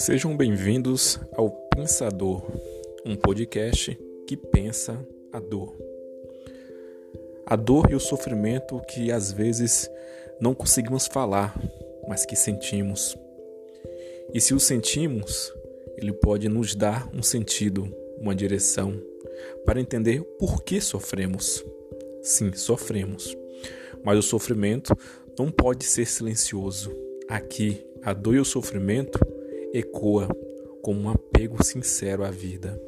Sejam bem-vindos ao Pensador, um podcast que pensa a dor. A dor e o sofrimento que às vezes não conseguimos falar, mas que sentimos. E se o sentimos, ele pode nos dar um sentido, uma direção, para entender por que sofremos. Sim, sofremos. Mas o sofrimento não pode ser silencioso. Aqui, a dor e o sofrimento ecoa como um apego sincero à vida.